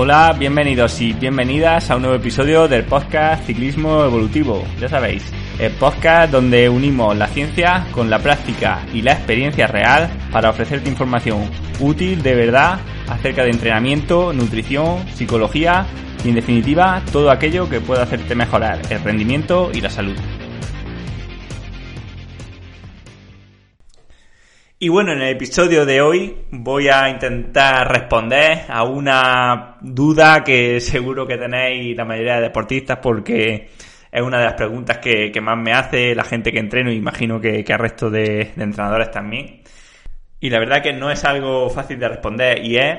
Hola, bienvenidos y bienvenidas a un nuevo episodio del podcast Ciclismo Evolutivo. Ya sabéis, el podcast donde unimos la ciencia con la práctica y la experiencia real para ofrecerte información útil de verdad acerca de entrenamiento, nutrición, psicología y en definitiva todo aquello que pueda hacerte mejorar el rendimiento y la salud. Y bueno, en el episodio de hoy voy a intentar responder a una duda que seguro que tenéis la mayoría de deportistas porque es una de las preguntas que, más me hace la gente que entreno y imagino que, que resto de entrenadores también. Y la verdad que no es algo fácil de responder y es,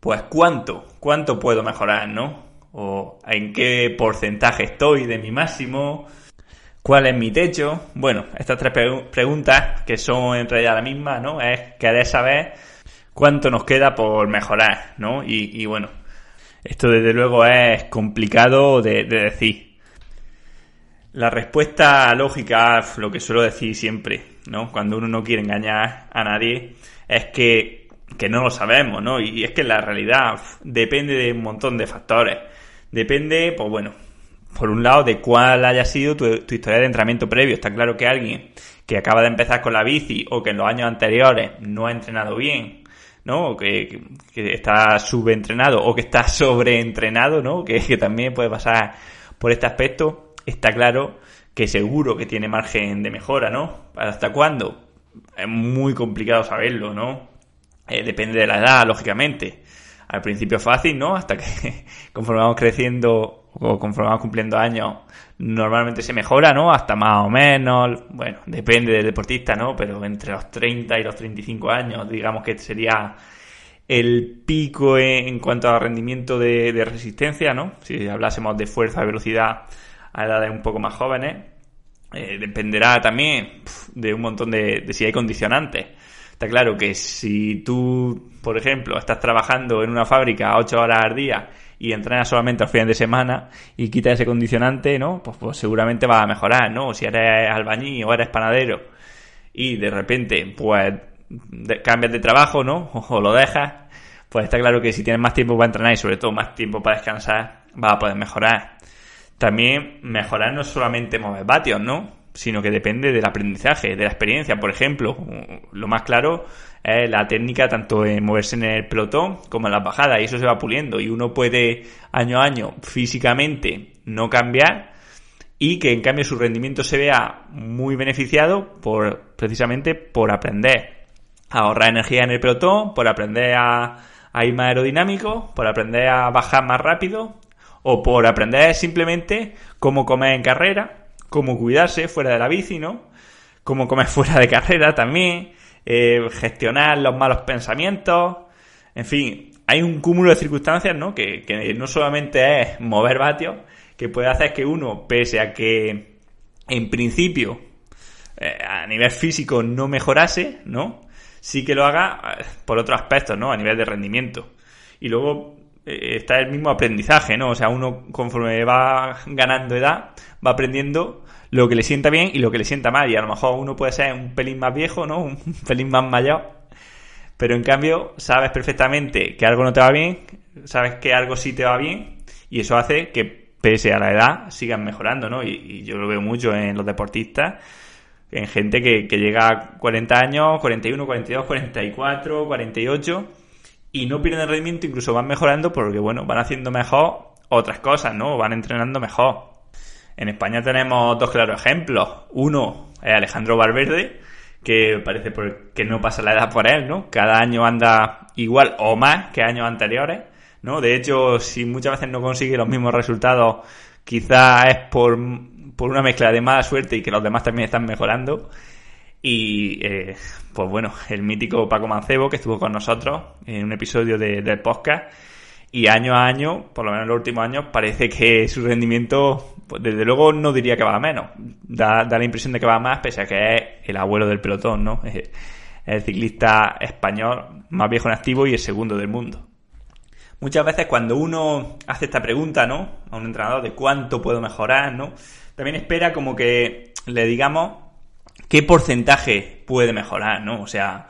pues, ¿cuánto? ¿Cuánto puedo mejorar, no? O en qué porcentaje estoy de mi máximo, ¿Cuál es mi techo? Bueno, estas tres preguntas, que son en realidad la misma, ¿no? Es querer saber cuánto nos queda por mejorar, ¿no? Y, bueno, esto desde luego es complicado de, decir. La respuesta lógica, lo que suelo decir siempre, ¿no? Cuando uno no quiere engañar a nadie, es que, que no lo sabemos, ¿no? Y es que la realidad depende de un montón de factores. Depende, pues bueno, por un lado, de cuál haya sido tu, historia de entrenamiento previo. Está claro que alguien que acaba de empezar con la bici o que en los años anteriores no ha entrenado bien, ¿no? O que, está subentrenado o que está sobreentrenado, ¿no? Que, que también puede pasar por este aspecto. Está claro que seguro que tiene margen de mejora, ¿no? ¿Hasta cuándo? Es muy complicado saberlo, ¿no? Eh, depende de la edad, lógicamente. Al principio fácil, ¿no? Hasta que conforme vamos creciendo o conforme vamos cumpliendo años, normalmente se mejora, ¿no? Hasta más o menos, bueno, depende del deportista, ¿no? Pero entre los 30 y los 35 años, digamos que sería el pico en, cuanto a rendimiento de, resistencia, ¿no? Si hablásemos de fuerza, velocidad a edades un poco más jóvenes, eh, dependerá también de un montón de, de si hay condicionantes. Está claro que si tú, por ejemplo, estás trabajando en una fábrica 8 horas al día y entrenas solamente los fines de semana y quitas ese condicionante, ¿no? Pues, pues seguramente va a mejorar, ¿no? Si eres albañil o eres panadero y de repente, pues, cambias de trabajo, ¿no? O, lo dejas, pues está claro que si tienes más tiempo para entrenar y sobre todo más tiempo para descansar, vas a poder mejorar. También mejorar no solamente mover vatios, ¿no? Sino que depende del aprendizaje, de la experiencia. Por ejemplo, lo más claro la técnica tanto en moverse en el pelotón como en las bajadas y eso se va puliendo y uno puede año a año físicamente no cambiar y que en cambio su rendimiento se vea muy beneficiado por precisamente por aprender a ahorrar energía en el pelotón, por aprender a, a ir más aerodinámico, por aprender a bajar más rápido o por aprender simplemente cómo comer en carrera, cómo cuidarse fuera de la bici, ¿no? Cómo comer fuera de carrera también, eh, gestionar los malos pensamientos, en fin, hay un cúmulo de circunstancias, ¿no? Que, no solamente es mover vatios, que puede hacer que uno, pese a que en principio eh, a nivel físico no mejorase, ¿no? Sí que lo haga eh, por otros aspectos, ¿no? A nivel de rendimiento. Y luego está el mismo aprendizaje, ¿no? O sea, uno conforme va ganando edad, va aprendiendo lo que le sienta bien y lo que le sienta mal. Y a lo mejor uno puede ser un pelín más viejo, ¿no? Un pelín más mayor. Pero en cambio, sabes perfectamente que algo no te va bien, sabes que algo sí te va bien, y eso hace que, pese a la edad, sigan mejorando, ¿no? Y, yo lo veo mucho en los deportistas, en gente que, que llega a 40 años, 41, 42, 44, 48, y no pierden rendimiento, incluso van mejorando porque, bueno, van haciendo mejor otras cosas, ¿no? Van entrenando mejor. En España tenemos dos claros ejemplos. Uno es Alejandro Valverde, que parece que no pasa la edad por él, ¿no? Cada año anda igual o más que años anteriores, ¿no? De hecho, si muchas veces no consigue los mismos resultados Quizás es por, por una mezcla de mala suerte y que los demás también están mejorando. Y eh, pues bueno, el mítico Paco Mancebo que estuvo con nosotros en un episodio de, del podcast. Y año a año, por lo menos en los últimos años, parece que su rendimiento, pues desde luego no diría que va a menos. Da, da la impresión de que va a más, pese a que es el abuelo del pelotón, ¿no? Es el ciclista español más viejo en activo y el segundo del mundo. Muchas veces cuando uno hace esta pregunta, ¿no? A un entrenador de cuánto puedo mejorar, ¿no? También espera como que le digamos qué porcentaje puede mejorar, ¿no? O sea,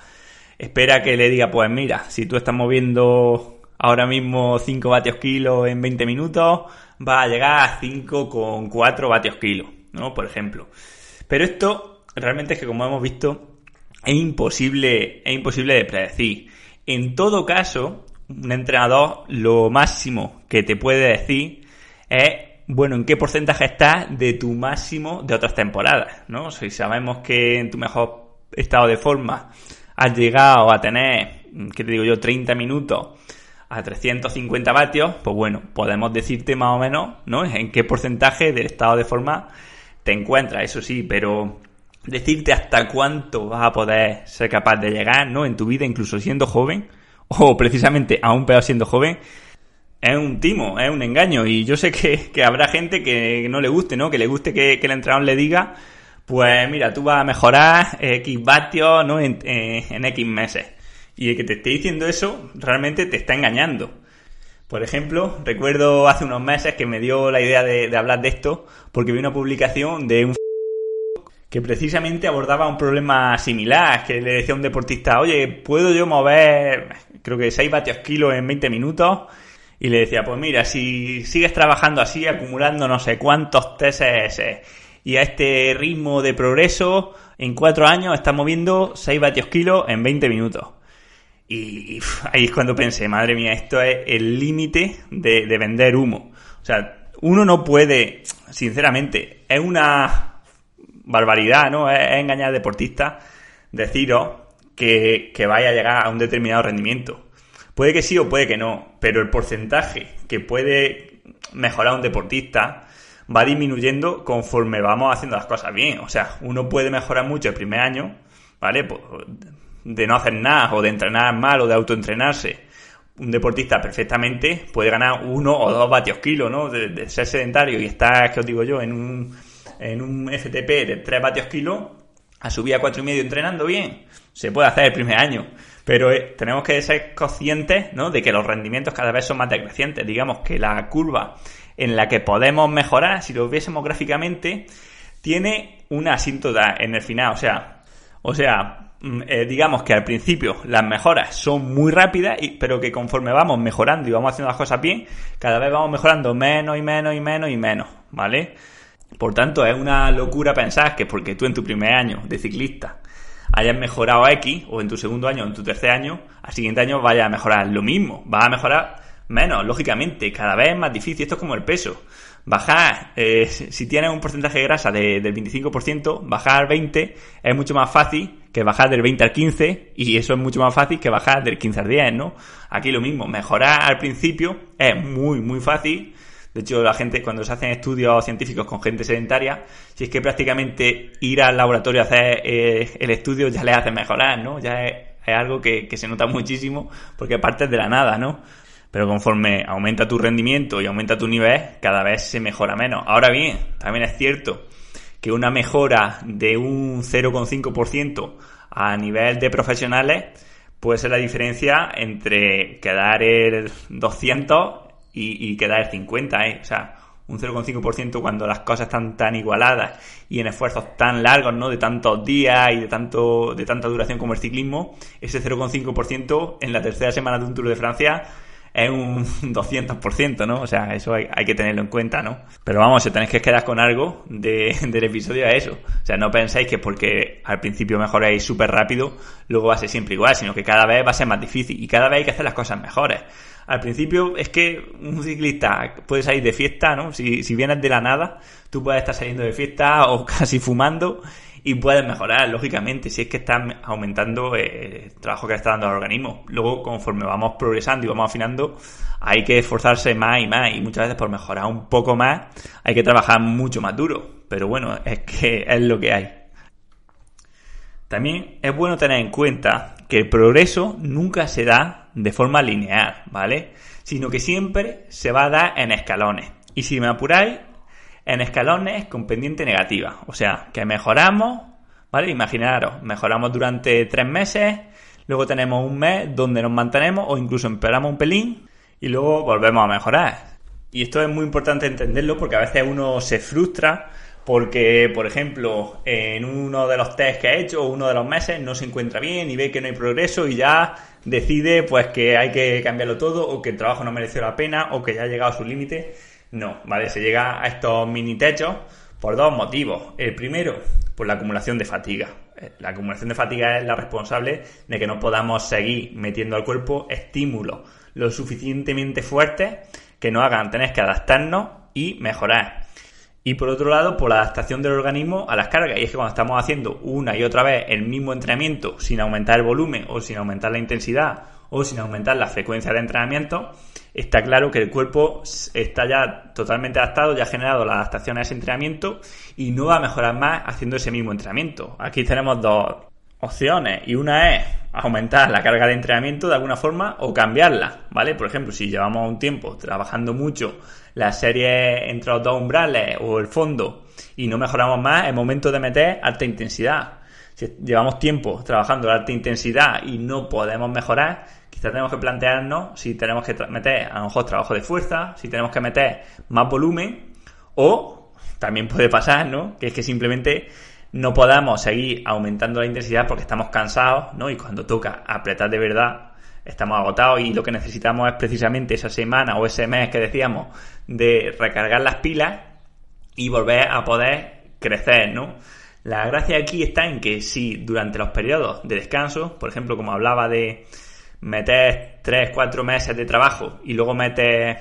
espera que le diga, pues mira, si tú estás moviendo ahora mismo 5 vatios kilo en 20 minutos, va a llegar a 5,4 vatios kilo, ¿no? Por ejemplo. Pero esto realmente es que como hemos visto, es imposible, es imposible de predecir. En todo caso, un entrenador lo máximo que te puede decir es, bueno, en qué porcentaje estás de tu máximo de otras temporadas, ¿no? Si sabemos que en tu mejor estado de forma has llegado a tener, ¿qué te digo yo?, 30 minutos a 350 vatios, pues bueno, podemos decirte más o menos, ¿no? En qué porcentaje del estado de forma te encuentras, eso sí, pero decirte hasta cuánto vas a poder ser capaz de llegar, ¿no? En tu vida, incluso siendo joven, o precisamente aún peor siendo joven, es un timo, es un engaño. Y yo sé que, habrá gente que no le guste, ¿no? Que le guste que, el entrenador le diga, pues mira, tú vas a mejorar X vatios, ¿no? En, X meses. Y el que te esté diciendo eso, realmente te está engañando. Por ejemplo, recuerdo hace unos meses que me dio la idea de, hablar de esto porque vi una publicación de un que precisamente abordaba un problema similar, que le decía a un deportista, oye, ¿puedo yo mover, creo que 6 vatios kilos en 20 minutos? Y le decía, pues mira, si sigues trabajando así, acumulando no sé cuántos TSS, y a este ritmo de progreso, en 4 años estás moviendo 6 vatios kilos en 20 minutos. Y, ahí es cuando pensé, madre mía, esto es el límite de, de vender humo. O sea, uno no puede, sinceramente, es una barbaridad, ¿no? Es, engañar al deportista deciros que, que vaya a llegar a un determinado rendimiento. Puede que sí o puede que no, pero el porcentaje que puede mejorar un deportista va disminuyendo conforme vamos haciendo las cosas bien. O sea, uno puede mejorar mucho el primer año, ¿vale? Pues, de no hacer nada o de entrenar mal o de autoentrenarse. Un deportista perfectamente puede ganar uno o dos vatios kilos, ¿no? De, ser sedentario y estar, que os digo yo, en un en un FTP de 3 vatios kilo a subir a 4,5 entrenando bien. Se puede hacer el primer año. Pero eh, tenemos que ser conscientes ¿no? de que los rendimientos cada vez son más decrecientes. Digamos que la curva en la que podemos mejorar, si lo viésemos gráficamente, tiene una asíntota en el final. O sea, o sea eh, digamos que al principio las mejoras son muy rápidas, pero que conforme vamos mejorando y vamos haciendo las cosas bien, cada vez vamos mejorando menos y menos y menos y menos, ¿vale? Por tanto, es una locura pensar que porque tú en tu primer año de ciclista hayas mejorado X, o en tu segundo año o en tu tercer año, al siguiente año vaya a mejorar lo mismo. Va a mejorar menos, lógicamente, cada vez es más difícil. Esto es como el peso. Bajar, eh, si tienes un porcentaje de grasa del 25%, bajar 20 es mucho más fácil que bajar del 20 al 15 y eso es mucho más fácil que bajar del 15 al 10, ¿no? Aquí lo mismo, mejorar al principio es muy, muy fácil de hecho, la gente, cuando se hacen estudios científicos con gente sedentaria, si es que prácticamente ir al laboratorio a hacer eh, el estudio ya le hace mejorar, ¿no? Ya es, algo que, se nota muchísimo porque partes de la nada, ¿no? Pero conforme aumenta tu rendimiento y aumenta tu nivel, cada vez se mejora menos. Ahora bien, también es cierto que una mejora de un 0,5% a nivel de profesionales puede ser la diferencia entre quedar el 200 y, quedar el 50, ¿eh? O sea, un 0,5% cuando las cosas están tan igualadas y en esfuerzos tan largos, ¿no? De tantos días y de tanto de tanta duración como el ciclismo, ese 0,5% en la tercera semana de un Tour de Francia es un 200%, ¿no? O sea, eso hay, que tenerlo en cuenta, ¿no? Pero vamos, si tenéis que quedar con algo de, del episodio a eso. O sea, no pensáis que porque al principio mejoráis súper rápido, luego va a ser siempre igual, sino que cada vez va a ser más difícil y cada vez hay que hacer las cosas mejores. Al principio es que un ciclista puede salir de fiesta, ¿no? Si, si vienes de la nada, tú puedes estar saliendo de fiesta o casi fumando y puedes mejorar, lógicamente, si es que estás aumentando eh, el trabajo que está dando al organismo. Luego, conforme vamos progresando y vamos afinando, hay que esforzarse más y más y muchas veces por mejorar un poco más hay que trabajar mucho más duro. Pero bueno, es que es lo que hay. También es bueno tener en cuenta que el progreso nunca se da de forma lineal, ¿vale? Sino que siempre se va a dar en escalones. Y si me apuráis, en escalones con pendiente negativa. O sea, que mejoramos, ¿vale? Imaginaros, mejoramos durante tres meses, luego tenemos un mes donde nos mantenemos o incluso empeoramos un pelín y luego volvemos a mejorar. Y esto es muy importante entenderlo porque a veces uno se frustra porque, por ejemplo, en uno de los test que ha hecho, uno de los meses, no se encuentra bien y ve que no hay progreso y ya decide pues que hay que cambiarlo todo o que el trabajo no merece la pena o que ya ha llegado a su límite no, ¿vale? Se llega a estos mini techos por dos motivos. El primero, por la acumulación de fatiga. Eh, la acumulación de fatiga es la responsable de que no podamos seguir metiendo al cuerpo estímulos lo suficientemente fuertes que nos hagan tener que adaptarnos y mejorar. Y por otro lado, por la adaptación del organismo a las cargas. Y es que cuando estamos haciendo una y otra vez el mismo entrenamiento sin aumentar el volumen o sin aumentar la intensidad o sin aumentar la frecuencia de entrenamiento, está claro que el cuerpo está ya totalmente adaptado, ya ha generado la adaptación a ese entrenamiento y no va a mejorar más haciendo ese mismo entrenamiento. Aquí tenemos dos opciones y una es aumentar la carga de entrenamiento de alguna forma o cambiarla, ¿vale? Por ejemplo, si llevamos un tiempo trabajando mucho la serie entre los dos umbrales o el fondo y no mejoramos más, es momento de meter alta intensidad. Si llevamos tiempo trabajando la alta intensidad y no podemos mejorar, tenemos que plantearnos si tenemos que meter a lo mejor trabajo de fuerza, si tenemos que meter más volumen o también puede pasar, ¿no? Que es que simplemente no podamos seguir aumentando la intensidad porque estamos cansados, ¿no? Y cuando toca apretar de verdad, estamos agotados y lo que necesitamos es precisamente esa semana o ese mes que decíamos de recargar las pilas y volver a poder crecer, ¿no? La gracia aquí está en que si durante los periodos de descanso, por ejemplo, como hablaba de metes 3, 4 meses de trabajo y luego metes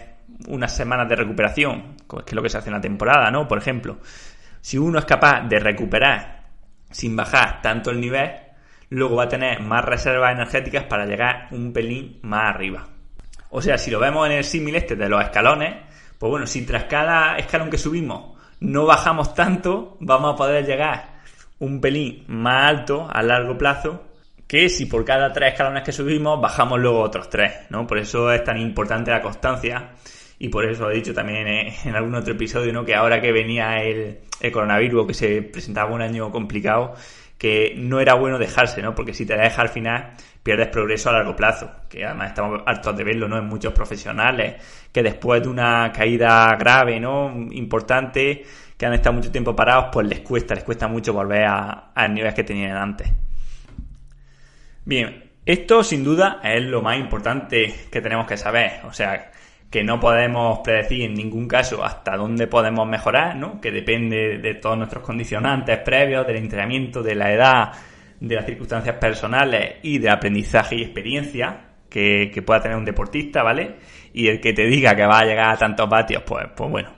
unas semanas de recuperación, que es lo que se hace en la temporada, ¿no? Por ejemplo, si uno es capaz de recuperar sin bajar tanto el nivel, luego va a tener más reservas energéticas para llegar un pelín más arriba. O sea, si lo vemos en el símil este de los escalones, pues bueno, si tras cada escalón que subimos no bajamos tanto, vamos a poder llegar un pelín más alto a largo plazo que si por cada tres escalones que subimos bajamos luego otros tres, ¿no? Por eso es tan importante la constancia y por eso he dicho también en algún otro episodio, ¿no? Que ahora que venía el, coronavirus, que se presentaba un año complicado, que no era bueno dejarse, ¿no? Porque si te dejas al final, pierdes progreso a largo plazo, que además estamos hartos de verlo, ¿no? En muchos profesionales, que después de una caída grave, ¿no? Importante, que han estado mucho tiempo parados, pues les cuesta, les cuesta mucho volver a, a niveles que tenían antes. Bien, esto sin duda es lo más importante que tenemos que saber. O sea, que no podemos predecir en ningún caso hasta dónde podemos mejorar, ¿no? Que depende de todos nuestros condicionantes previos, del entrenamiento, de la edad, de las circunstancias personales y de aprendizaje y experiencia que, pueda tener un deportista, ¿vale? Y el que te diga que va a llegar a tantos vatios, pues, pues bueno,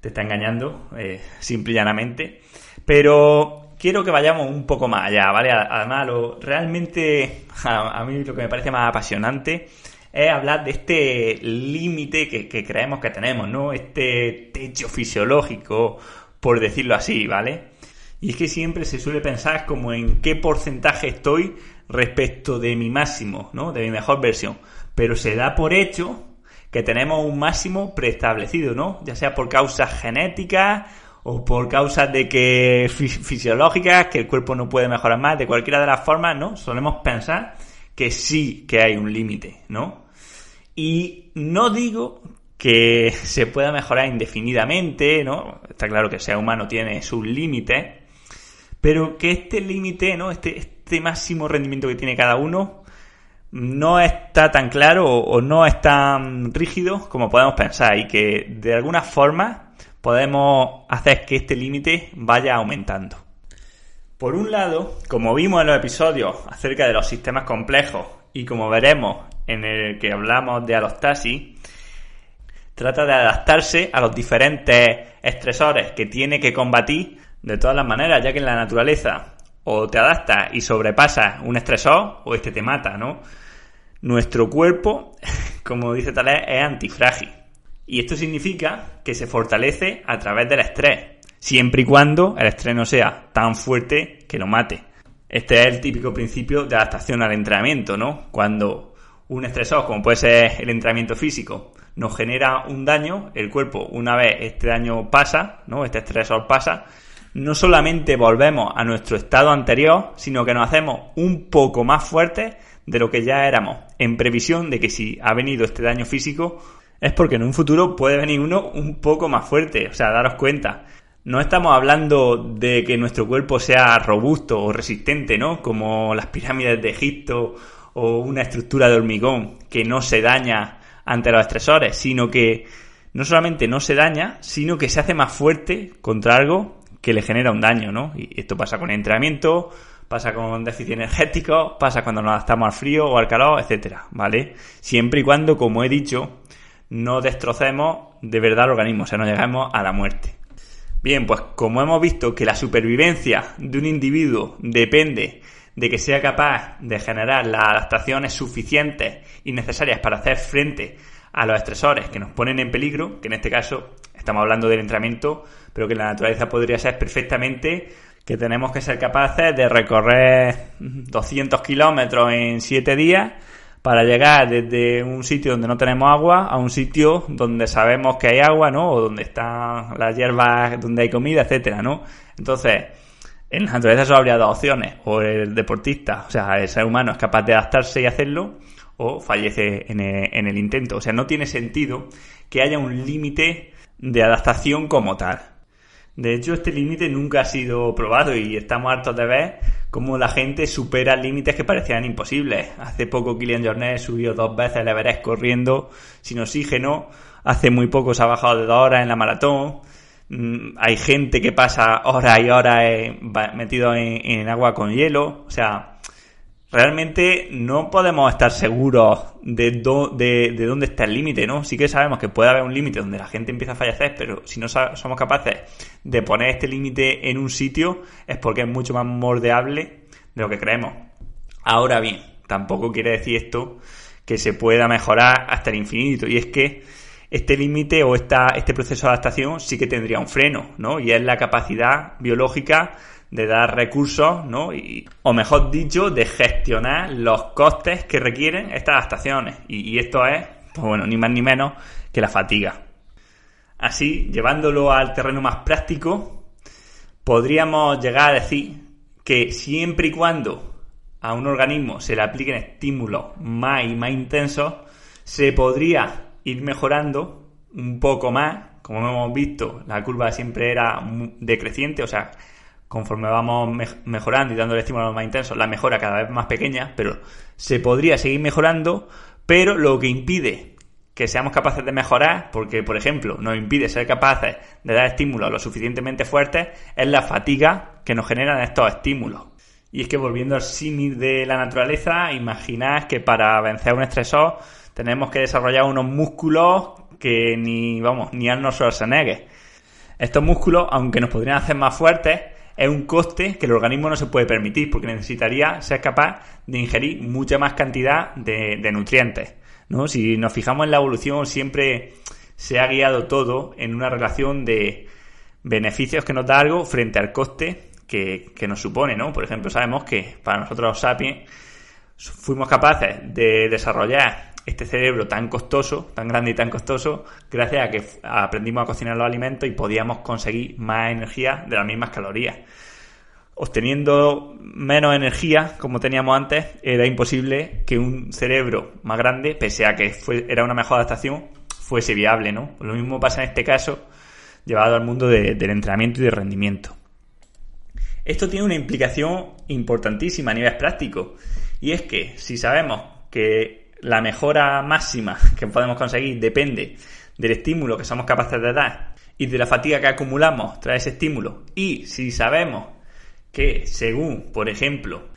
te está engañando, eh, simple y llanamente. Pero quiero que vayamos un poco más allá, ¿vale? Además, lo, realmente a, mí lo que me parece más apasionante es hablar de este límite que, creemos que tenemos, ¿no? Este techo fisiológico, por decirlo así, ¿vale? Y es que siempre se suele pensar como en qué porcentaje estoy respecto de mi máximo, ¿no? De mi mejor versión. Pero se da por hecho que tenemos un máximo preestablecido, ¿no? Ya sea por causas genéticas o por causas de que fisiológicas, que el cuerpo no puede mejorar más, de cualquiera de las formas, ¿no? Solemos pensar que sí que hay un límite, ¿no? Y no digo que se pueda mejorar indefinidamente, ¿no? Está claro que el ser humano tiene sus límites, pero que este límite, ¿no? Este, este máximo rendimiento que tiene cada uno no está tan claro o no es tan rígido como podemos pensar y que de alguna forma podemos hacer que este límite vaya aumentando. Por un lado, como vimos en los episodios acerca de los sistemas complejos y como veremos en el que hablamos de alostasis, trata de adaptarse a los diferentes estresores que tiene que combatir De todas las maneras, ya que en la naturaleza o te adaptas y sobrepasas un estresor o este te mata, ¿no? Nuestro cuerpo, como dice Taleb, es antifrágil. Y esto significa que se fortalece a través del estrés, siempre y cuando el estrés no sea tan fuerte que lo mate. Este es el típico principio de adaptación al entrenamiento, ¿no? Cuando un estresor, como puede ser el entrenamiento físico, nos genera un daño, el cuerpo, una vez este daño pasa, ¿no? Este estresor pasa, no solamente volvemos a nuestro estado anterior, sino que nos hacemos un poco más fuertes de lo que ya éramos, en previsión de que si ha venido este daño físico, es porque en un futuro puede venir uno un poco más fuerte. O sea, daros cuenta. No estamos hablando de que nuestro cuerpo sea robusto o resistente, ¿no? Como las pirámides de Egipto o una estructura de hormigón que no se daña ante los estresores, sino que no solamente no se daña, sino que se hace más fuerte contra algo que le genera un daño, ¿no? Y esto pasa con entrenamiento, pasa con déficit energético, pasa cuando nos adaptamos al frío o al calor, etcétera, ¿vale? Siempre y cuando, como he dicho, no destrocemos de verdad el organismo, o sea, no llegamos a la muerte. Bien, pues como hemos visto que la supervivencia de un individuo depende de que sea capaz de generar las adaptaciones suficientes y necesarias para hacer frente a los estresores que nos ponen en peligro, que en este caso estamos hablando del entrenamiento, pero que la naturaleza podría ser perfectamente que tenemos que ser capaces de recorrer 200 kilómetros en 7 días para llegar desde un sitio donde no tenemos agua a un sitio donde sabemos que hay agua, ¿no? O donde están las hierbas, donde hay comida, etcétera, ¿no? Entonces, en la naturaleza solo habría dos opciones. O el deportista, o sea, el ser humano es capaz de adaptarse y hacerlo, o fallece en el, en el intento. O sea, no tiene sentido que haya un límite de adaptación como tal. De hecho, este límite nunca ha sido probado y estamos hartos de ver cómo la gente supera límites que parecían imposibles. Hace poco Kylian Jornet subió dos veces el Everest corriendo sin oxígeno. Hace muy poco se ha bajado de dos horas en la maratón. Mm, hay gente que pasa horas y horas eh, metido en agua con hielo. O sea, realmente no podemos estar seguros de, de, dónde está el límite, ¿no? Sí que sabemos que puede haber un límite donde la gente empieza a fallecer, pero si no somos capaces de poner este límite en un sitio es porque es mucho más moldeable de lo que creemos. Ahora bien, tampoco quiere decir esto que se pueda mejorar hasta el infinito, y es que este límite o esta, este proceso de adaptación sí que tendría un freno, ¿no? Y es la capacidad biológica de dar recursos, ¿no? Y, o mejor dicho, de gestionar los costes que requieren estas adaptaciones. Y, esto es, pues bueno, ni más ni menos que la fatiga. Así, llevándolo al terreno más práctico, podríamos llegar a decir que siempre y cuando a un organismo se le apliquen estímulos más y más intensos, se podría ir mejorando un poco más. Como hemos visto, la curva siempre era decreciente, o sea, conforme vamos mejorando y dándole estímulos más intensos, la mejora cada vez más pequeña, pero se podría seguir mejorando, pero lo que impide que seamos capaces de mejorar, porque por ejemplo nos impide ser capaces de dar estímulos lo suficientemente fuertes, es la fatiga que nos generan estos estímulos. Y es que volviendo al símil de la naturaleza, imaginad que para vencer un estresor tenemos que desarrollar unos músculos que ni, vamos, ni Arnold Schwarzenegger. Estos músculos, aunque nos podrían hacer más fuertes, es un coste que el organismo no se puede permitir porque necesitaría ser capaz de ingerir mucha más cantidad de, nutrientes. ¿no? Si nos fijamos en la evolución, siempre se ha guiado todo en una relación de beneficios que nos da algo frente al coste que, que nos supone. ¿no? Por ejemplo, sabemos que para nosotros los sapiens fuimos capaces de desarrollar este cerebro tan costoso, tan grande y tan costoso, gracias a que aprendimos a cocinar los alimentos y podíamos conseguir más energía de las mismas calorías. Obteniendo menos energía, como teníamos antes, era imposible que un cerebro más grande, pese a que era una mejor adaptación, fuese viable, ¿no? Lo mismo pasa en este caso, llevado al mundo del entrenamiento y de rendimiento. Esto tiene una implicación importantísima a nivel práctico, y es que si sabemos que la mejora máxima que podemos conseguir depende del estímulo que somos capaces de dar y de la fatiga que acumulamos tras ese estímulo. Y si sabemos que según, por ejemplo,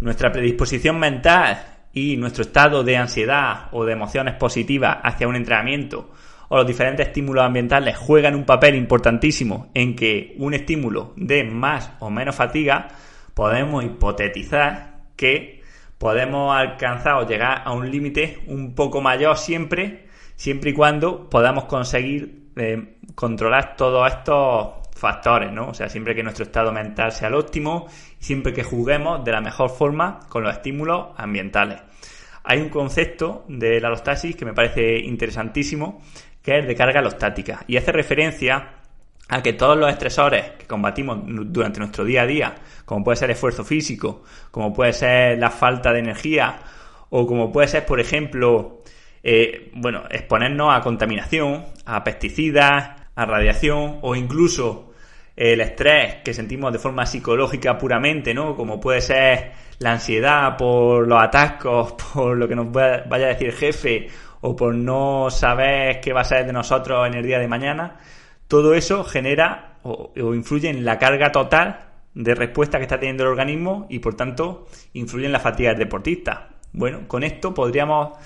nuestra predisposición mental y nuestro estado de ansiedad o de emociones positivas hacia un entrenamiento o los diferentes estímulos ambientales juegan un papel importantísimo en que un estímulo dé más o menos fatiga, podemos hipotetizar que podemos alcanzar o llegar a un límite un poco mayor siempre, siempre y cuando podamos conseguir eh, controlar todos estos factores, ¿no? O sea, siempre que nuestro estado mental sea el óptimo siempre que juguemos de la mejor forma con los estímulos ambientales. Hay un concepto de la alostasis que me parece interesantísimo, que es de carga alostática, y hace referencia a que todos los estresores que combatimos durante nuestro día a día, como puede ser esfuerzo físico, como puede ser la falta de energía, o como puede ser, por ejemplo, eh, bueno, exponernos a contaminación, a pesticidas, a radiación, o incluso el estrés que sentimos de forma psicológica puramente, ¿no? Como puede ser la ansiedad por los atascos, por lo que nos vaya a decir el jefe, o por no saber qué va a ser de nosotros en el día de mañana, todo eso genera o, influye en la carga total de respuesta que está teniendo el organismo y por tanto influye en la fatiga del deportista. Bueno, con esto podríamos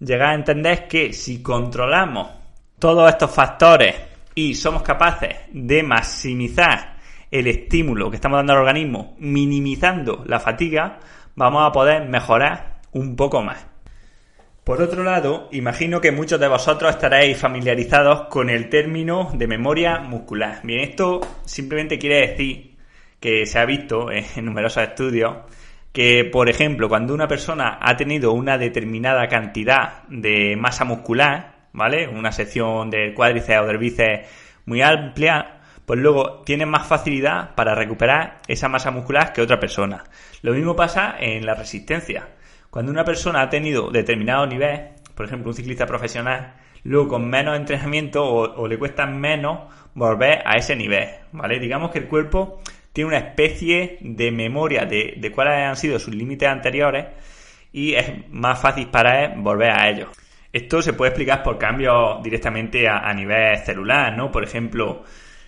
llegar a entender que si controlamos todos estos factores y somos capaces de maximizar el estímulo que estamos dando al organismo, minimizando la fatiga, vamos a poder mejorar un poco más. Por otro lado, imagino que muchos de vosotros estaréis familiarizados con el término de memoria muscular. Bien, esto simplemente quiere decir que se ha visto en numerosos estudios que, por ejemplo, cuando una persona ha tenido una determinada cantidad de masa muscular, ¿vale? Una sección del cuádriceps o del bíceps muy amplia, pues luego tiene más facilidad para recuperar esa masa muscular que otra persona. Lo mismo pasa en la resistencia. Cuando una persona ha tenido determinado nivel, por ejemplo, un ciclista profesional, luego con menos entrenamiento o, le cuesta menos volver a ese nivel, ¿vale? Digamos que el cuerpo tiene una especie de memoria de, cuáles han sido sus límites anteriores y es más fácil para él volver a ellos. Esto se puede explicar por cambios directamente a, a, nivel celular, ¿no? Por ejemplo,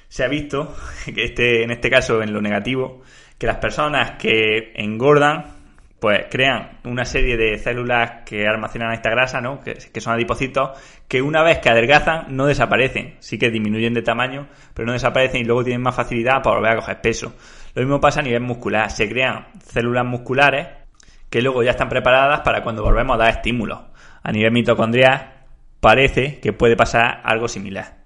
se ha visto que este, en este caso, en lo negativo, que las personas que engordan pues crean una serie de células que almacenan esta grasa, ¿no? Que, son adipocitos, que una vez que adelgazan no desaparecen. Sí que disminuyen de tamaño, pero no desaparecen y luego tienen más facilidad para volver a coger peso. Lo mismo pasa a nivel muscular. Se crean células musculares que luego ya están preparadas para cuando volvemos a dar estímulos. A nivel mitocondrial parece que puede pasar algo similar.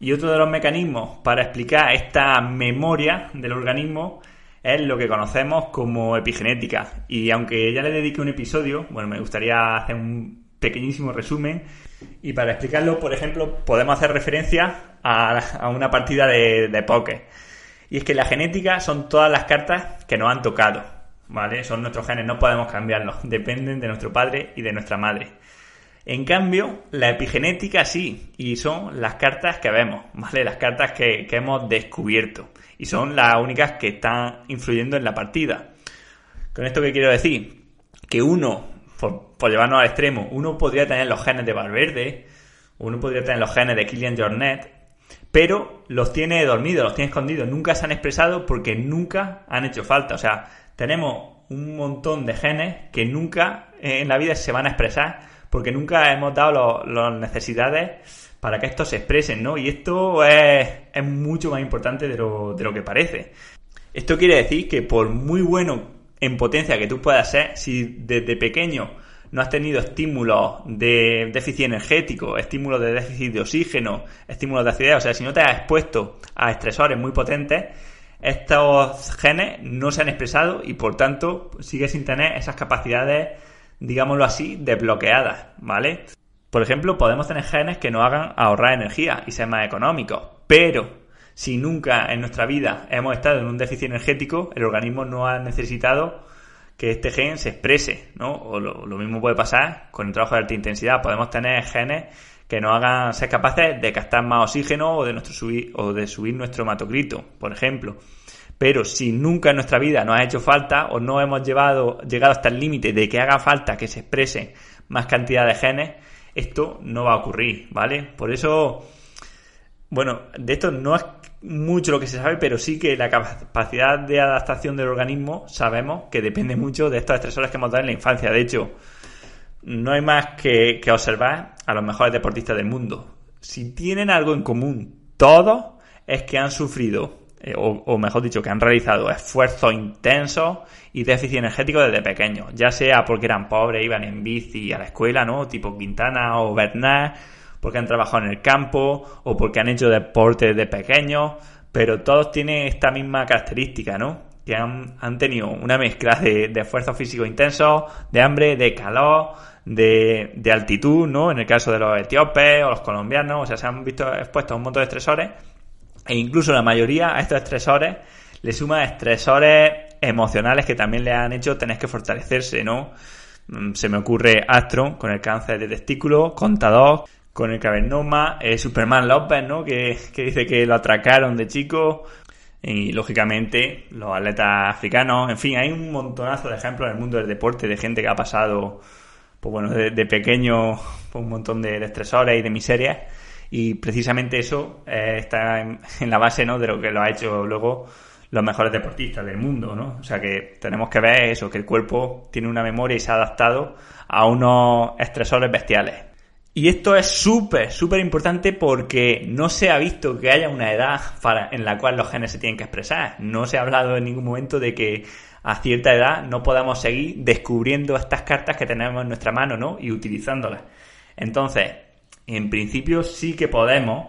Y otro de los mecanismos para explicar esta memoria del organismo es lo que conocemos como epigenética. Y aunque ya le dediqué un episodio, bueno, me gustaría hacer un pequeñísimo resumen. Y para explicarlo, por ejemplo, podemos hacer referencia a, una partida de, de. Y es que la genética son todas las cartas que nos han tocado, ¿vale? Son nuestros genes, no podemos cambiarlos, dependen de nuestro padre y de nuestra madre. En cambio, la epigenética sí, y son las cartas que vemos, ¿vale? Las cartas que, que hemos descubierto y son las únicas que están influyendo en la partida. ¿Con esto qué quiero decir? Que uno, por, llevarnos al extremo, uno podría tener los genes de Valverde, uno podría tener los genes de Killian Jornet, pero los tiene dormidos, los tiene escondidos, nunca se han expresado porque nunca han hecho falta. O sea, tenemos un montón de genes que nunca en la vida se van a expresar porque nunca hemos dado las necesidades para que esto se expresen, ¿no? Y esto es, mucho más importante de lo, de lo que parece. Esto quiere decir que por muy bueno en potencia que tú puedas ser, si desde pequeño no has tenido estímulos de déficit energético, estímulos de déficit de oxígeno, estímulos de acidez, o sea, si no te has expuesto a estresores muy potentes, estos genes no se han expresado y por tanto sigues sin tener esas capacidades, digámoslo así, desbloqueadas, ¿vale? Por ejemplo, podemos tener genes que nos hagan ahorrar energía y ser más económicos, pero si nunca en nuestra vida hemos estado en un déficit energético, el organismo no ha necesitado que este gen se exprese, ¿no? O lo, mismo puede pasar con el trabajo de alta intensidad. Podemos tener genes que nos hagan ser capaces de captar más oxígeno o de, nuestro subir, o de subir nuestro hematocrito, por ejemplo. Pero si nunca en nuestra vida nos ha hecho falta o no hemos llevado, llegado hasta el límite de que haga falta que se exprese más cantidad de genes, esto no va a ocurrir, ¿vale? Por eso, bueno, de esto no es mucho lo que se sabe, pero sí que la capacidad de adaptación del organismo sabemos que depende mucho de estos estresores que hemos dado en la infancia. De hecho, no hay más que, observar a los mejores deportistas del mundo. si tienen algo en común todos, es que han sufrido, eh, o, mejor dicho, que han realizado esfuerzos intensos y déficit energético desde pequeños, ya sea porque eran pobres, iban en bici a la escuela, ¿no? Tipo Quintana o Bernat, porque han trabajado en el campo o porque han hecho deporte desde pequeños, pero todos tienen esta misma característica, ¿no? Que han, tenido una mezcla de, de esfuerzos físicos intensos, de hambre, de calor, de, de, altitud, ¿no? En el caso de los etíopes o los colombianos, o sea, se han visto expuestos a un montón de estresores e incluso la mayoría a estos estresores le suma estresores emocionales que también le han hecho tener que fortalecerse, ¿no? Mm, se me ocurre Astro con el cáncer de testículo, Contador con el cavernoma, eh, Superman López, ¿no? Que, que dice que lo atracaron de chico, y lógicamente los atletas africanos, en fin, hay un montonazo de ejemplos en el mundo del deporte de gente que ha pasado, pues bueno, de, pequeño un montón de, estresores y de miserias y precisamente eso eh, está en, la base, ¿no? De lo que lo ha hecho luego los mejores deportistas del mundo, ¿no? O sea que tenemos que ver eso, que el cuerpo tiene una memoria y se ha adaptado a unos estresores bestiales. Y esto es súper, súper importante porque no se ha visto que haya una edad en la cual los genes se tienen que expresar. No se ha hablado en ningún momento de que a cierta edad no podamos seguir descubriendo estas cartas que tenemos en nuestra mano, ¿no? Y utilizándolas. Entonces, en principio sí que podemos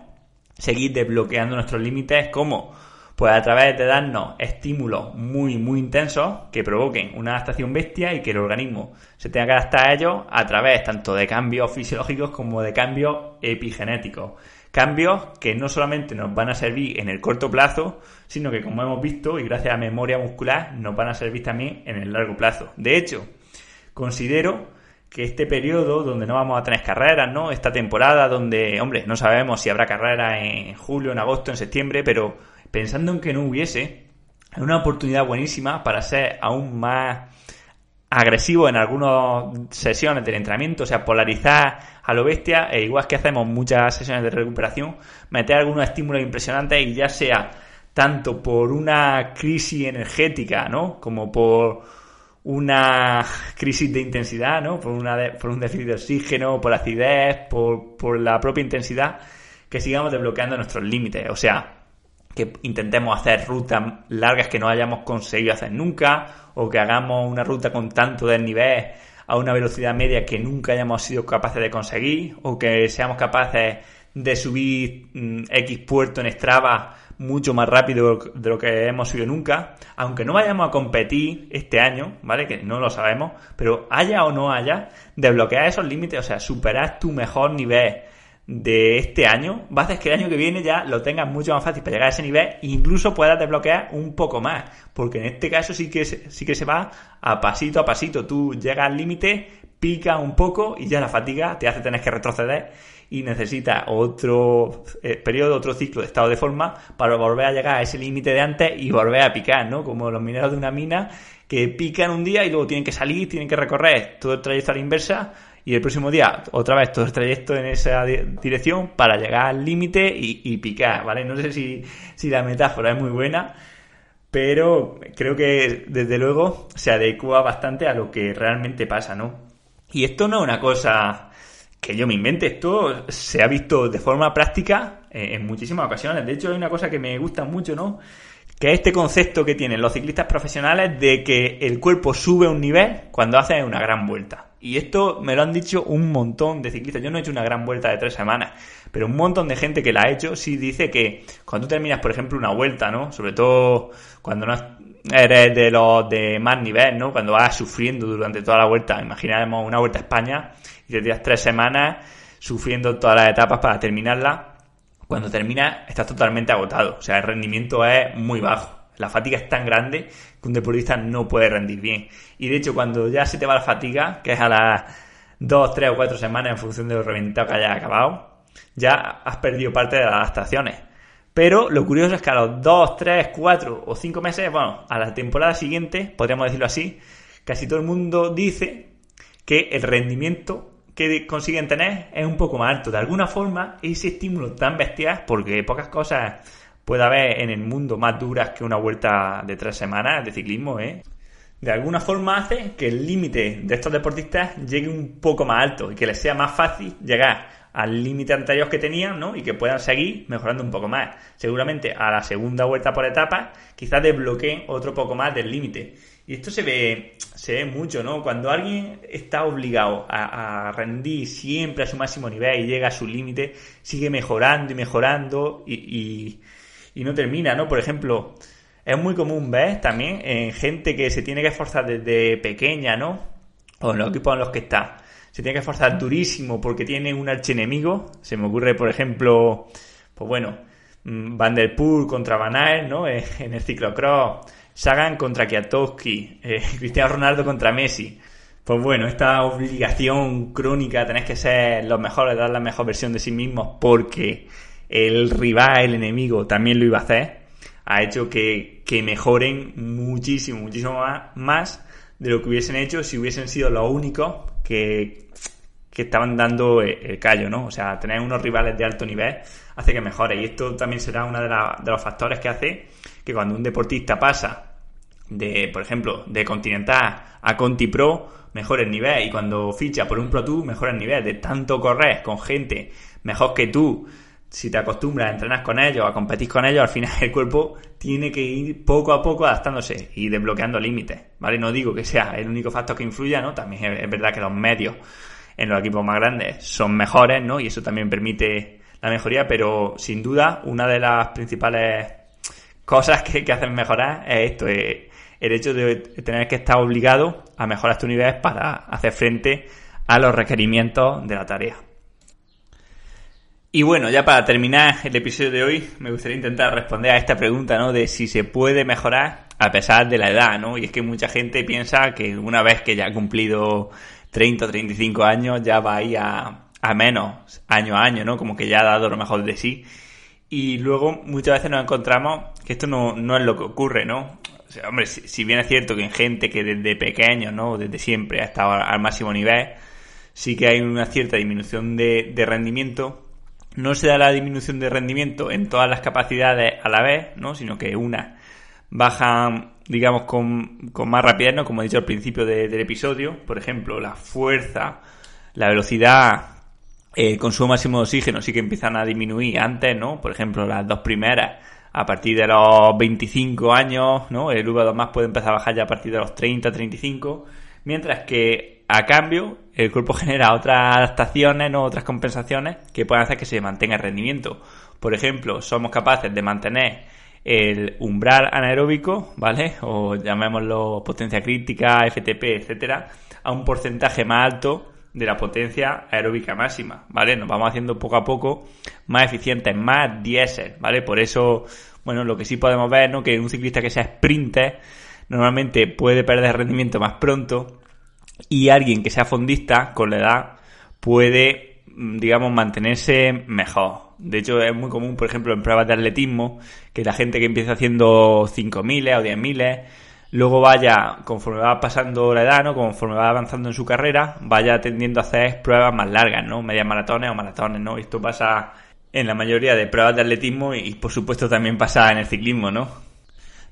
seguir desbloqueando nuestros límites como pues a través de darnos estímulos muy, muy intensos que provoquen una adaptación bestia y que el organismo se tenga que adaptar a ellos a través tanto de cambios fisiológicos como de cambios epigenéticos. Cambios que no solamente nos van a servir en el corto plazo, sino que como hemos visto y gracias a memoria muscular nos van a servir también en el largo plazo. De hecho, considero que este periodo donde no vamos a tener carreras, ¿no? Esta temporada donde, hombre, no sabemos si habrá carrera en julio, en agosto, en septiembre, pero pensando en que no hubiese, es una oportunidad buenísima para ser aún más agresivo en algunas sesiones del entrenamiento, o sea, polarizar a lo bestia, e igual que hacemos muchas sesiones de recuperación, meter algunos estímulos impresionantes y ya sea tanto por una crisis energética, ¿no? Como por una crisis de intensidad, ¿no? Por, una por un déficit de oxígeno, por acidez, por, por la propia intensidad, que sigamos desbloqueando nuestros límites. O sea, que intentemos hacer rutas largas que no hayamos conseguido hacer nunca, o que hagamos una ruta con tanto desnivel a una velocidad media que nunca hayamos sido capaces de conseguir, o que seamos capaces de subir mm, X puerto en Strava mucho más rápido de lo que hemos subido nunca, aunque no vayamos a competir este año, ¿vale? Que no lo sabemos, pero haya o no haya, desbloquear esos límites, o sea, superar tu mejor nivel de este año, va a hacer que el año que viene ya lo tengas mucho más fácil para llegar a ese nivel e incluso puedas desbloquear un poco más, porque en este caso sí que, sí que se va a pasito a pasito, tú llegas al límite, pica un poco y ya la fatiga te hace tener que retroceder y necesitas otro eh, periodo, otro ciclo de estado de forma para volver a llegar a ese límite de antes y volver a picar, ¿no? Como los mineros de una mina que pican un día y luego tienen que salir, tienen que recorrer todo el trayecto a la inversa y el próximo día otra vez todo el trayecto en esa dirección para llegar al límite y, picar, ¿vale? No sé si, si la metáfora es muy buena, pero creo que desde luego se adecua bastante a lo que realmente pasa, ¿no? Y esto no es una cosa que yo me invente, esto se ha visto de forma práctica en muchísimas ocasiones. De hecho, hay una cosa que me gusta mucho, ¿no? Que es este concepto que tienen los ciclistas profesionales de que el cuerpo sube un nivel cuando hace una gran vuelta. Y esto me lo han dicho un montón de ciclistas. Yo no he hecho una gran vuelta de tres semanas, pero un montón de gente que la ha hecho sí dice que cuando terminas, por ejemplo, una vuelta, ¿no? Sobre todo cuando no eres de los de más nivel, ¿no? Cuando vas sufriendo durante toda la vuelta. Imaginemos una vuelta a España y te tiras tres semanas sufriendo todas las etapas para terminarla. Cuando terminas estás totalmente agotado. O sea, el rendimiento es muy bajo. La fatiga es tan grande que un deportista no puede rendir bien. Y de hecho, cuando ya se te va la fatiga, que es a las 2, 3 o 4 semanas en función de lo reventado que hayas acabado, ya has perdido parte de las adaptaciones. Pero lo curioso es que a los 2, 3, 4 o 5 meses, bueno, a la temporada siguiente, podríamos decirlo así, casi todo el mundo dice que el rendimiento que consiguen tener es un poco más alto. De alguna forma, ese estímulo tan bestial, porque pocas cosas puede haber en el mundo más duras que una vuelta de tres semanas de ciclismo, ¿eh? De alguna forma hace que el límite de estos deportistas llegue un poco más alto y que les sea más fácil llegar al límite anterior que tenían, ¿no? Y que puedan seguir mejorando un poco más. Seguramente a la segunda vuelta por etapas, quizás desbloqueen otro poco más del límite. Y esto se ve, se ve mucho, ¿no? Cuando alguien está obligado a, rendir siempre a su máximo nivel y llega a su límite, sigue mejorando y mejorando y, y, no termina, ¿no? Por ejemplo, es muy común ver también en gente que se tiene que esforzar desde pequeña, ¿no? O en los equipos en los que está se tiene que esforzar durísimo porque tiene un archienemigo. Se me ocurre, por ejemplo, pues bueno, mm, Van der Poel contra Van Aert, ¿no? En el ciclocross, Sagan contra Kwiatkowski, eh, Cristiano Ronaldo contra Messi. Pues bueno, esta obligación crónica, tenés que ser los mejores, dar la mejor versión de sí mismos porque el rival, el enemigo, también lo iba a hacer, ha hecho que, que mejoren muchísimo, muchísimo más, más de lo que hubiesen hecho si hubiesen sido los únicos que, estaban dando el callo, ¿no? O sea, tener unos rivales de alto nivel hace que mejore. Y esto también será uno de, los factores que hace que cuando un deportista pasa de, por ejemplo, de Continental a Conti Pro, mejore el nivel. Y cuando ficha por un Pro Tour, mejora el nivel. De tanto correr con gente mejor que tú, si te acostumbras a entrenar con ellos, a competir con ellos, al final el cuerpo tiene que ir poco a poco adaptándose y desbloqueando límites, ¿vale? No digo que sea el único factor que influya, ¿no? También es verdad que los medios en los equipos más grandes son mejores, ¿no? Y eso también permite la mejoría, pero sin duda una de las principales cosas que, que hacen mejorar es esto, el hecho de tener que estar obligado a mejorar tu nivel para hacer frente a los requerimientos de la tarea. Y bueno, ya para terminar el episodio de hoy, me gustaría intentar responder a esta pregunta, ¿no? De si se puede mejorar a pesar de la edad, ¿no? Y es que mucha gente piensa que una vez que ya ha cumplido 30 o 35 años, ya va a, a menos, año a año, ¿no? Como que ya ha dado lo mejor de sí. Y luego muchas veces nos encontramos que esto no, no es lo que ocurre, ¿no? O sea, hombre, si, bien es cierto que en gente que desde pequeño, ¿no? Desde siempre ha estado al máximo nivel, sí que hay una cierta disminución de, de rendimiento no se da la disminución de rendimiento en todas las capacidades a la vez, ¿no? sino que una baja, digamos, con, con más rapidez, ¿no? como he dicho al principio del episodio, por ejemplo, la fuerza, la velocidad, el consumo máximo de oxígeno sí que empiezan a disminuir antes, ¿no? Por ejemplo, las dos primeras a partir de los 25 años, ¿no? El V2 más puede empezar a bajar ya a partir de los 30, 35, mientras que a cambio, el cuerpo genera otras adaptaciones, ¿no? otras compensaciones que pueden hacer que se mantenga el rendimiento. Por ejemplo, somos capaces de mantener el umbral anaeróbico, ¿vale? O llamémoslo potencia crítica, FTP, etcétera, a un porcentaje más alto de la potencia aeróbica máxima, ¿vale? Nos vamos haciendo poco a poco más eficientes, más diésel, ¿vale? Por eso, bueno, lo que sí podemos ver, ¿no? Que un ciclista que sea sprinter normalmente puede perder rendimiento más pronto y alguien que sea fondista con la edad puede, mm, digamos, mantenerse mejor. De hecho, es muy común, por ejemplo, en pruebas de atletismo, que la gente que empieza haciendo 5.000 o 10.000, luego vaya, conforme va pasando la edad, ¿no? Conforme va avanzando en su carrera, vaya tendiendo a hacer pruebas más largas, ¿no? Medias maratones o maratones, ¿no? Esto pasa en la mayoría de pruebas de atletismo y, por supuesto, también pasa en el ciclismo, ¿no?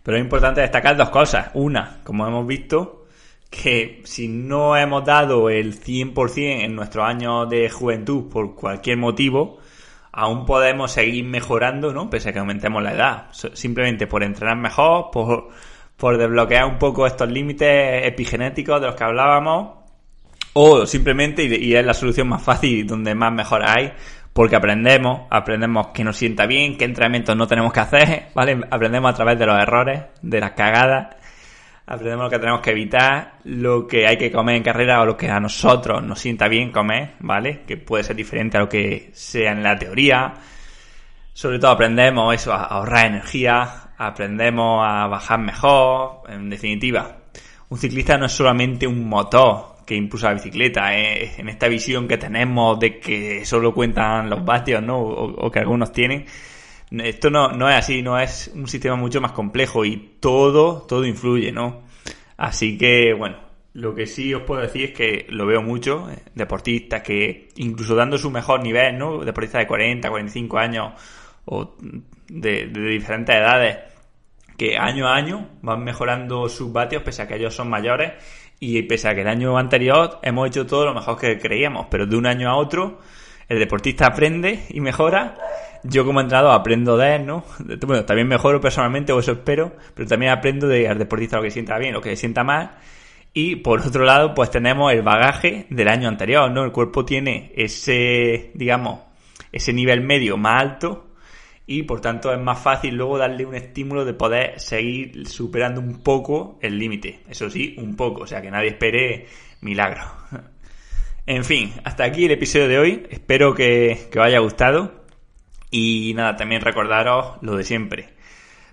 Pero es importante destacar dos cosas. Una, como hemos visto, que si no hemos dado el 100% en nuestros años de juventud por cualquier motivo, aún podemos seguir mejorando, ¿no? Pese a que aumentemos la edad. Simplemente por entrenar mejor, por, por desbloquear un poco estos límites epigenéticos de los que hablábamos, o simplemente, y es la solución más fácil donde más mejora hay, porque aprendemos, aprendemos que nos sienta bien, qué entrenamientos no tenemos que hacer, ¿vale? Aprendemos a través de los errores, de las cagadas aprendemos lo que tenemos que evitar, lo que hay que comer en carrera o lo que a nosotros nos sienta bien comer, ¿vale? Que puede ser diferente a lo que sea en la teoría. Sobre todo aprendemos eso, a ahorrar energía, aprendemos a bajar mejor, en definitiva. Un ciclista no es solamente un motor que impulsa la bicicleta, en esta visión que tenemos de que solo cuentan los vatios, ¿no? o que algunos tienen, esto no, no es así, no es un sistema mucho más complejo y todo, todo influye, ¿no? Así que, bueno, lo que sí os puedo decir es que lo veo mucho, eh, deportistas que incluso dando su mejor nivel, ¿no? Deportistas de 40, 45 años o de, de diferentes edades, que año a año van mejorando sus vatios pese a que ellos son mayores y pese a que el año anterior hemos hecho todo lo mejor que creíamos, pero de un año a otro el deportista aprende y mejora. Yo como entrenador aprendo de él, ¿no? Bueno, también mejoro personalmente, o eso espero, pero también aprendo de al deportista lo que sienta bien, lo que sienta mal. Y por otro lado, pues tenemos el bagaje del año anterior, ¿no? El cuerpo tiene ese, digamos, ese nivel medio más alto y por tanto es más fácil luego darle un estímulo de poder seguir superando un poco el límite. Eso sí, un poco, o sea que nadie espere milagro. En fin, hasta aquí el episodio de hoy. Espero que, os haya gustado. Y nada, también recordaros lo de siempre.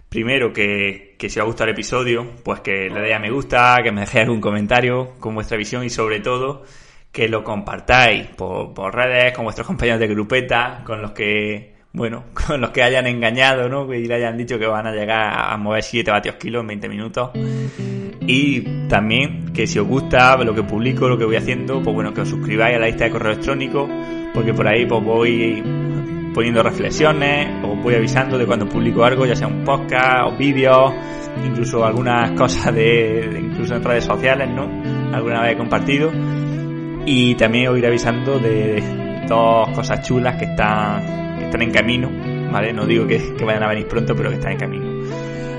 Primero, que, si os ha gustado el episodio, pues que le deis a me gusta, que me dejéis algún comentario con vuestra visión y sobre todo que lo compartáis por, por redes con vuestros compañeros de grupeta, con los que bueno, con los que hayan engañado, ¿no? Que le hayan dicho que van a llegar a mover 7 vatios kilos en 20 minutos. Y también que si os gusta lo que publico, lo que voy haciendo, pues bueno, que os suscribáis a la lista de correo electrónico, porque por ahí pues voy poniendo reflexiones, os voy avisando de cuando publico algo, ya sea un podcast o vídeos, incluso algunas cosas de, incluso en redes sociales, ¿no? Alguna vez he compartido. Y también os iré avisando de dos cosas chulas que están están en camino, ¿vale? No digo que, vayan a venir pronto, pero que están en camino.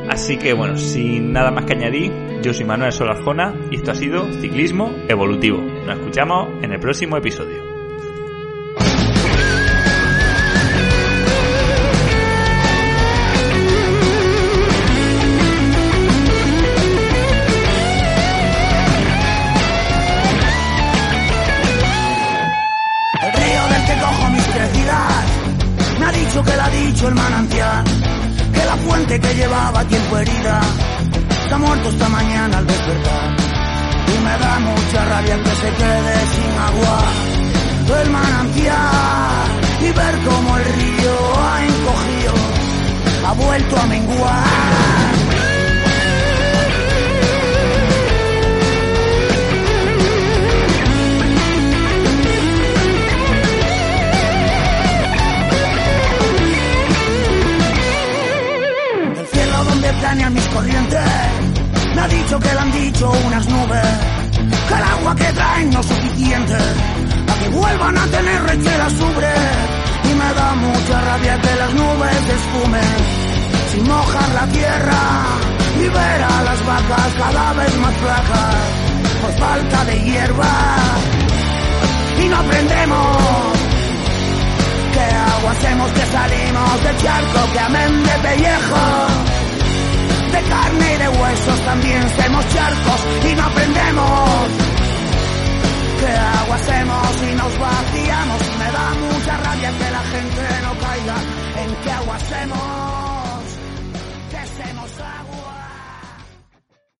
Así que bueno, sin nada más que añadir, yo soy Manuel Solarjona y esto ha sido Ciclismo Evolutivo. Nos escuchamos en el próximo episodio. El manantial, que la fuente que llevaba tiempo herida está muerto esta mañana al despertar. Y me da mucha rabia que se quede sin agua el manantial y ver cómo el río a mis corrientes. Me ha dicho que le han dicho unas nubes, que el agua que traen no es suficiente, para que vuelvan a tener rechera sobre. Y me da mucha rabia que las nubes esfumen, sin mojar la tierra, ver a las vacas cada vez más flacas, por falta de hierba. Y no aprendemos que agua hacemos que salimos del charco que amén de pellejo de carne y de huesos también somos charcos y no aprendemos. ¿Qué agua hacemos y nos vaciamos? Me da mucha rabia que la gente no caiga en qué agua hacemos.